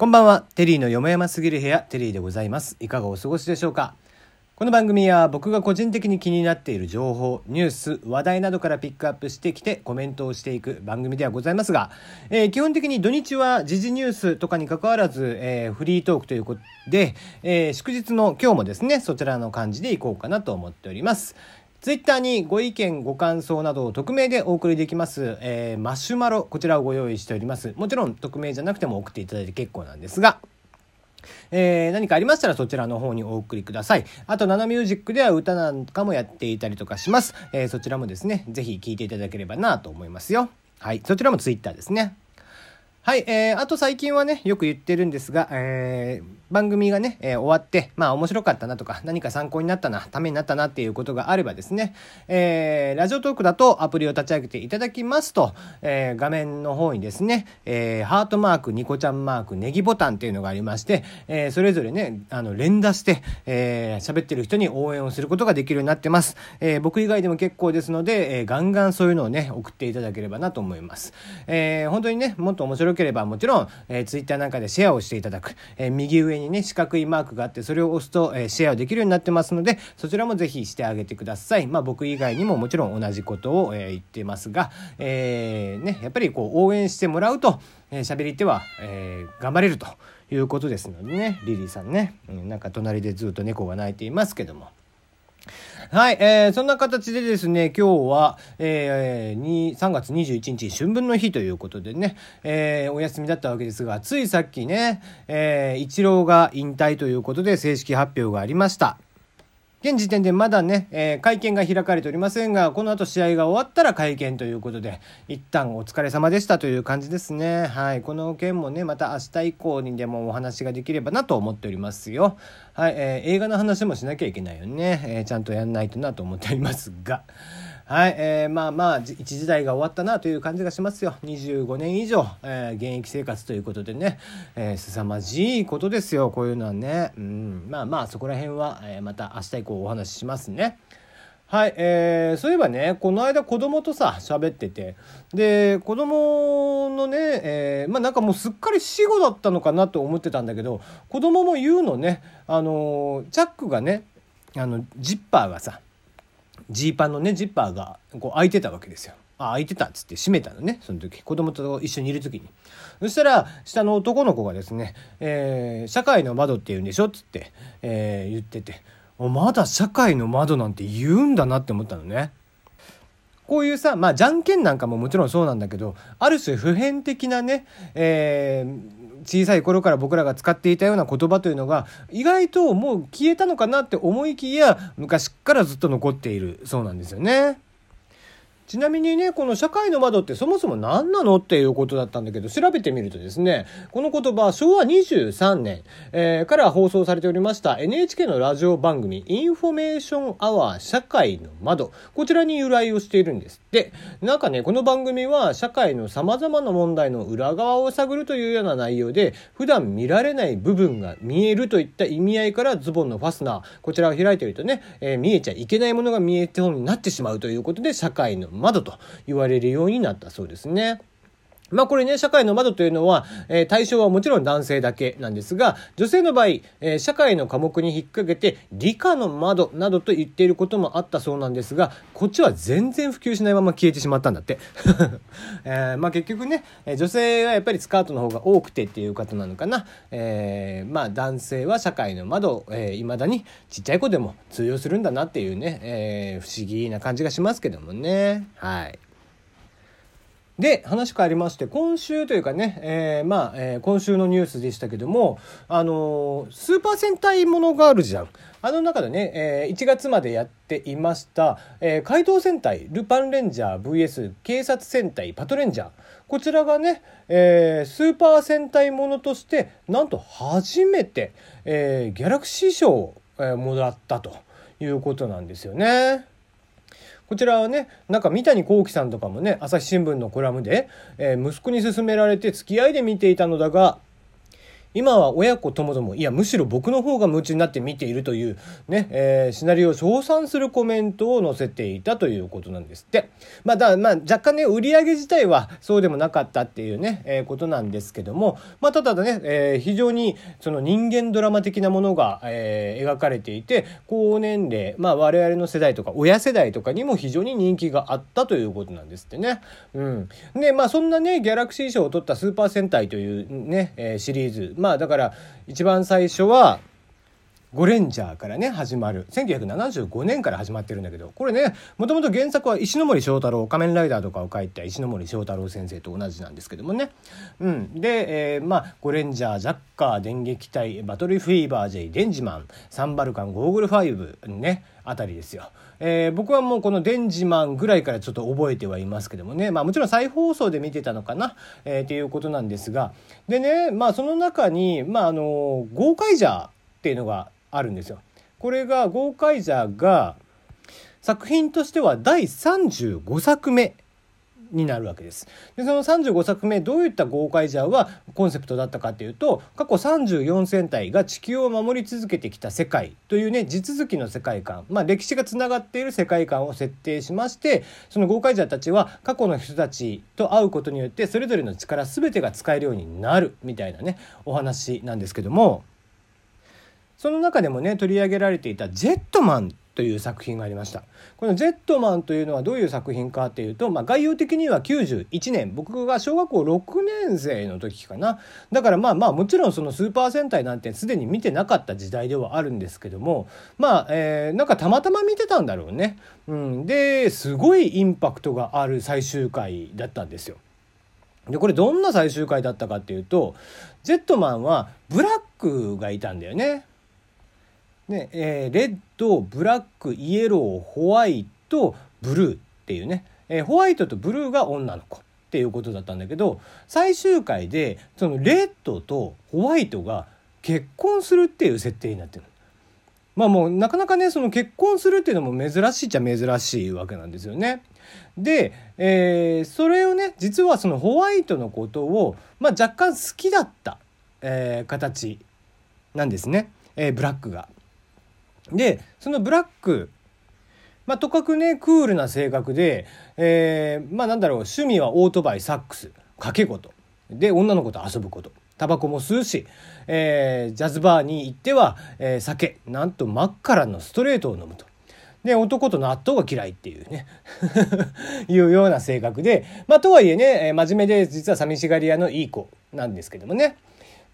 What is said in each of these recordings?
こんばんは。テリーのよもやますぎる部屋、テリーでございます。いかがお過ごしでしょうか？この番組は僕が個人的に気になっている情報、ニュース、話題などからピックアップしてきてコメントをしていく番組ではございますが、えー基本的に土日は時事ニュースとかに関わらず、えーフリートークということで、えー祝日の今日もですね、そちらの感じでいこうかなと思っております。ツイッターにご意見、ご感想などを匿名でお送りできます、えーマシュマロ、こちらをご用意しております。もちろん匿名じゃなくても送っていただいて結構なんですが、えー何かありましたらそちらの方にお送りください。あと、ナナミュージックでは歌なんかもやっていたりとかします。えーそちらもですね、ぜひ聴いていただければなと思いますよ。はい。そちらもツイッターですね。はい、えー、あと最近はね、よく言ってるんですが、えー番組がね、えー終わって、まあ面白かったなとか、何か参考になったな、ためになったなっていうことがあればですね、えーラジオトークだとアプリを立ち上げていただきますと、えー画面の方にですね、えーハートマーク、ニコちゃんマーク、ネギボタンっていうのがありまして、えーそれぞれね、あの、連打して、えー喋ってる人に応援をすることができるようになってます。えー僕以外でも結構ですので、えーガンガンそういうのをね、送っていただければなと思います。えー本当にね、もっと面白いければもちろん、えー、ツイッターなんかでシェアをしていただく。えー右上にね、四角いマークがあって、それを押すと、えーシェアできるようになってますので、そちらもぜひしてあげてください。まあ僕以外にももちろん同じことを、えー言ってますが、えーね、やっぱりこう応援してもらうと、えー喋り手は、えー頑張れるということですのでね、リリーさんね、うんなんか隣でずっと猫が鳴いていますけども。はい、えーそんな形でですね、今日は、えー3月21日、春分の日ということでね、えーお休みだったわけですが、ついさっきね、えー、イチローが引退ということで正式発表がありました。現時点でまだね、えー会見が開かれておりませんが、この後試合が終わったら会見ということで、一旦お疲れ様でしたという感じですね。はい。この件もね、また明日以降にでもお話ができればなと思っておりますよ。はい。えー映画の話もしなきゃいけないよね。えーちゃんとやんないとなと思っておりますが。はい、えーまあまあじ一時代が終わったなという感じがしますよ。25年以上、えー現役生活ということでね、えー凄まじいことですよこういうのはね、うん、まあまあそこら辺は、えーまた明日以降お話ししますね。はい、えーそういえばねこの間子供とさ喋ってて。で子供のね、えーまあなんかもうすっかり死後だったのかなと思ってたんだけど子供も言うのねあのチャックがねあのジッパーがさジーパンのねジッパーがこう開いてたわけですよ。あ開いてたっつって閉めたのねその時子供と一緒にいる時にそしたら下の男の子がですね「えー社会の窓って言うんでしょ?」っつって、えー言ってておまだ社会の窓なんて言うんだなって思ったのね。こういうさ、まあ、じゃんけんなんかももちろんそうなんだけど、ある種普遍的なね、えー小さい頃から僕らが使っていたような言葉というのが、意外ともう消えたのかなって思いきや、昔からずっと残っているそうなんですよね。ちなみにね、この社会の窓ってそもそも何なのっていうことだったんだけど、調べてみるとですね、この言葉、昭和23年、えーから放送されておりました NHK のラジオ番組、インフォメーションアワー社会の窓、こちらに由来をしているんですって。なんかね、この番組は社会の様々な問題の裏側を探るというような内容で、普段見られない部分が見えるといった意味合いからズボンのファスナー、こちらを開いているとね、えー見えちゃいけないものが見えてようになってしまうということで、社会の窓窓と言われるようになったそうですね。まあこれね、社会の窓というのは、えー対象はもちろん男性だけなんですが、女性の場合、えー社会の科目に引っ掛けて、理科の窓などと言っていることもあったそうなんですが、こっちは全然普及しないまま消えてしまったんだって。えーまあ結局ね、女性はやっぱりスカートの方が多くてっていう方なのかな。えーまあ男性は社会の窓、えー、未だにちっちゃい子でも通用するんだなっていうね、えー不思議な感じがしますけどもね。はい。で、話変わりまして、今週というかね、えーまあ、えー今週のニュースでしたけども、あのースーパー戦隊ものがあるじゃん。あの中でね、えー1月までやっていました、えー怪盗戦隊、ルパンレンジャー VS 警察戦隊パトレンジャー。こちらがね、えースーパー戦隊ものとして、なんと初めて、えーギャラクシー賞を、えもらったということなんですよね。こちらはね、なんか三谷幸喜さんとかもね、朝日新聞のコラムで、えー息子に勧められて付き合いで見ていたのだが、今は親子ともどもいやむしろ僕の方が夢中になって見ているというね、えー、シナリオを称賛するコメントを載せていたということなんですって。まあだまあ、若干ね売り上げ自体はそうでもなかったっていうね、えー、ことなんですけども、まあ、ただね、えー、非常にその人間ドラマ的なものが、えー、描かれていて高年齢、まあ、我々の世代とか親世代とかにも非常に人気があったということなんですってね。うん、でまあそんなねギャラクシー賞を取ったスーパー戦隊というね、えー、シリーズまあだから一番最初はゴレンジャーからね始まる。1975年から始まってるんだけどこれねもともと原作は石森章太郎仮面ライダーとかを書いた石森章太郎先生と同じなんですけどもね、うん、で、えー、まあゴレンジャージャッカー電撃隊バトルフィーバー J デンジマンサンバルカンゴーグル5ねあたりですよ、えー、僕はもうこのデンジマンぐらいからちょっと覚えてはいますけどもね。まあもちろん再放送で見てたのかな、えー、っていうことなんですが。でねまあその中にまああのゴーカイジャーっていうのがあるんですよ。これがゴーカイジャーが作品としては第35作目になるわけです。でその35作目どういったゴーカイジャーはコンセプトだったかっていうと過去34戦隊が地球を守り続けてきた世界というね地続きの世界観、まあ、歴史がつながっている世界観を設定しましてそのゴーカイジャーたちは過去の人たちと会うことによってそれぞれの力全てが使えるようになるみたいなねお話なんですけども。その中でもね取り上げられていた「ジェットマン」という作品がありました。この「ジェットマン」というのはどういう作品かっていうと、まあ、概要的には91年。僕が小学校6年生の時かな。だからまあまあもちろんそのスーパー戦隊なんてすでに見てなかった時代ではあるんですけどもまあ、えー、なんかたまたま見てたんだろうね、うん、ですごいインパクトがある最終回だったんですよ。でこれどんな最終回だったかっていうとジェットマンはブラックがいたんだよね。ねえー、レッドブラックイエローホワイトブルーっていうね、えー、ホワイトとブルーが女の子っていうことだったんだけど最終回でそのレッドとホワイトが結婚するっていう設定になってるまあもうなかなかねその結婚するっていうのも珍しいっちゃ珍しいわけなんですよね。で、えー、それをね実はそのホワイトのことを、まあ、若干好きだった、えー、形なんですね、えー、ブラックが。でそのブラックまあ、とかくねクールな性格で、えー、まあなんだろう趣味はオートバイサックス掛け事で女の子と遊ぶことタバコも吸うし、えー、ジャズバーに行っては、えー、酒なんと真っ赤のストレートを飲むと。で男と納豆が嫌いっていうね いうような性格でまあとはいえね真面目で実は寂しがり屋のいい子なんですけどもね。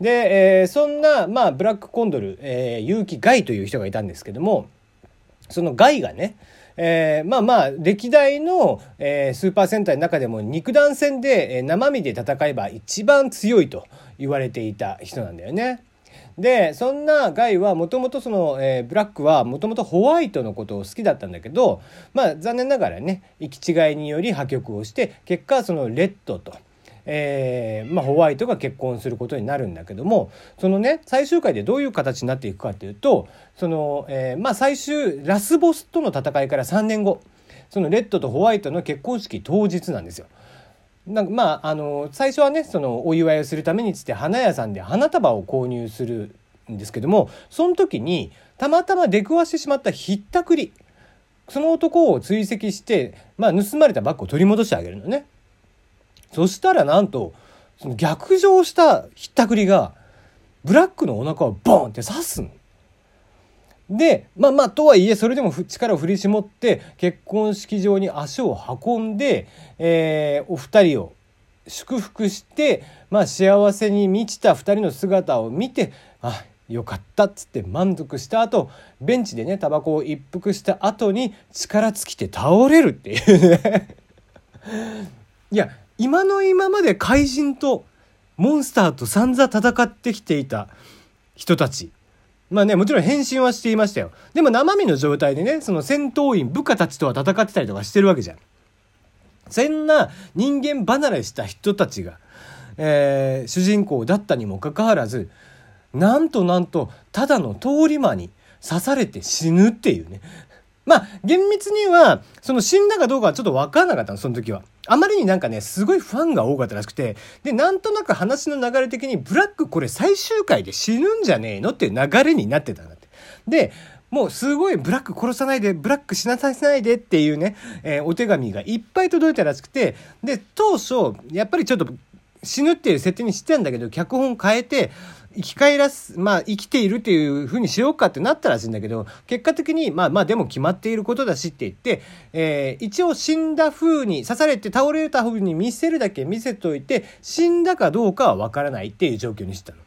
で、えー、そんな、まあ、ブラックコンドル、えー、結城ガイという人がいたんですけども、そのガイがね、えー、まあまあ、歴代の、えー、スーパー戦隊の中でも肉弾戦で、えー、生身で戦えば一番強いと言われていた人なんだよね。で、そんなガイはもともとその、えー、ブラックはもともとホワイトのことを好きだったんだけど、まあ残念ながらね、行き違いにより破局をして、結果そのレッドと、えー、まあ、ホワイトが結婚することになるんだけどもそのね最終回でどういう形になっていくかっていうとその、えー、まあ、最終ラスボスとの戦いから3年後そのレッドとホワイトの結婚式当日なんですよ。なんかまああの最初はねそのお祝いをするためにつって花屋さんで花束を購入するんですけどもその時にたまたま出くわしてしまったひったくりその男を追跡して、まあ、盗まれたバッグを取り戻してあげるのね。そしたらなんと、その逆上したひったくりが、ブラックのお腹をボンって刺すで、まあまあ、とはいえ、それでも力を振り絞って、結婚式場に足を運んで、えー、お二人を祝福して、まあ、幸せに満ちた二人の姿を見て、あ、よかったっつって満足した後、ベンチでね、タバコを一服した後に力尽きて倒れるっていうね。いや、今の今まで怪人とモンスターと散々戦ってきていた人たち。まあね、もちろん変身はしていましたよ。でも生身の状態でね、その戦闘員、部下たちとは戦ってたりとかしてるわけじゃん。そんな人間離れした人たちが、えー、主人公だったにもかかわらず、なんとなんと、ただの通り魔に刺されて死ぬっていうね。まあ、厳密には、その死んだかどうかはちょっとわかんなかったの、その時は。あまりになんかね、すごいファンが多かったらしくて、で、なんとなく話の流れ的に、ブラックこれ最終回で死ぬんじゃねえのっていう流れになってたんだって。で、もうすごいブラック殺さないで、ブラック死なさせないでっていうね、えー、お手紙がいっぱい届いたらしくて、で、当初、やっぱりちょっと死ぬっていう設定にしてたんだけど、脚本変えて、生き返らす、まあ生きているっていう風にしようかってなったらしいんだけど、結果的に、まあまあでも決まっていることだしって言って、えー、一応死んだ風に、刺されて倒れた風に見せるだけ見せといて、死んだかどうかはわからないっていう状況にしたの。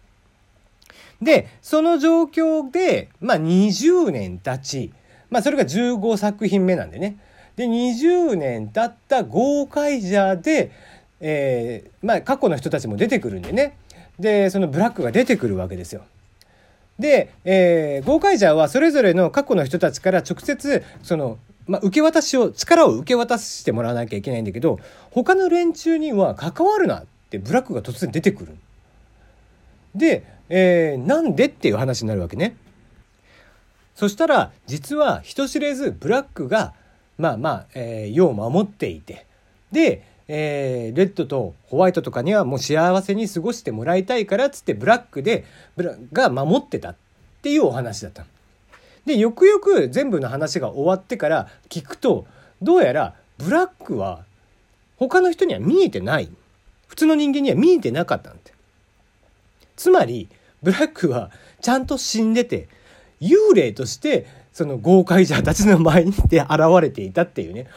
で、その状況で、まあ20年経ち、まあそれが15作品目なんでね。で、20年経った豪快者で、えー、まあ過去の人たちも出てくるんでね。でそのブラックが出てくるわけですよ。で、えー、ゴーカイジャーはそれぞれの過去の人たちから直接その、まあ、受け渡しを力を受け渡してもらわなきゃいけないんだけど他の連中には関わるなってブラックが突然出てくる。で、えー、なんでっていう話になるわけね。そしたら実は人知れずブラックがまあまあ、えー、世を守っていてでえー、レッドとホワイトとかにはもう幸せに過ごしてもらいたいからっつってブラックでブラが守ってたっていうお話だったでよくよく全部の話が終わってから聞くとどうやらブラックは他の人には見えてない。普通の人間には見えてなかったんて。つまりブラックはちゃんと死んでて幽霊としてその豪快者たちの前にで現れていたっていうね。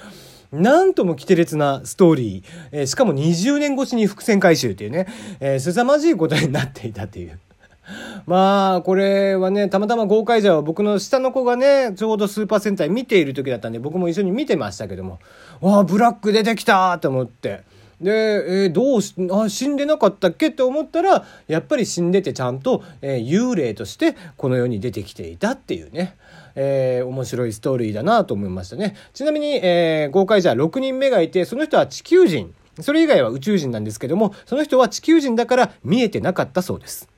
なんとも奇烈なストーリー、えー、しかも20年越しに伏線回収っていうね、えー、凄まじいことになっていたっていう。まあ、これはね、たまたま豪快者は僕の下の子がね、ちょうどスーパー戦隊見ている時だったんで、僕も一緒に見てましたけども、わあ、ブラック出てきたと思って。で、えー、どうしあ死んでなかったっけって思ったらやっぱり死んでてちゃんと、えー、幽霊としてこの世に出てきていたっていうね、えー、面白いストーリーだなと思いましたね。ちなみに、えー、豪快じゃ6人目がいてその人は地球人。それ以外は宇宙人なんですけどもその人は地球人だから見えてなかったそうです。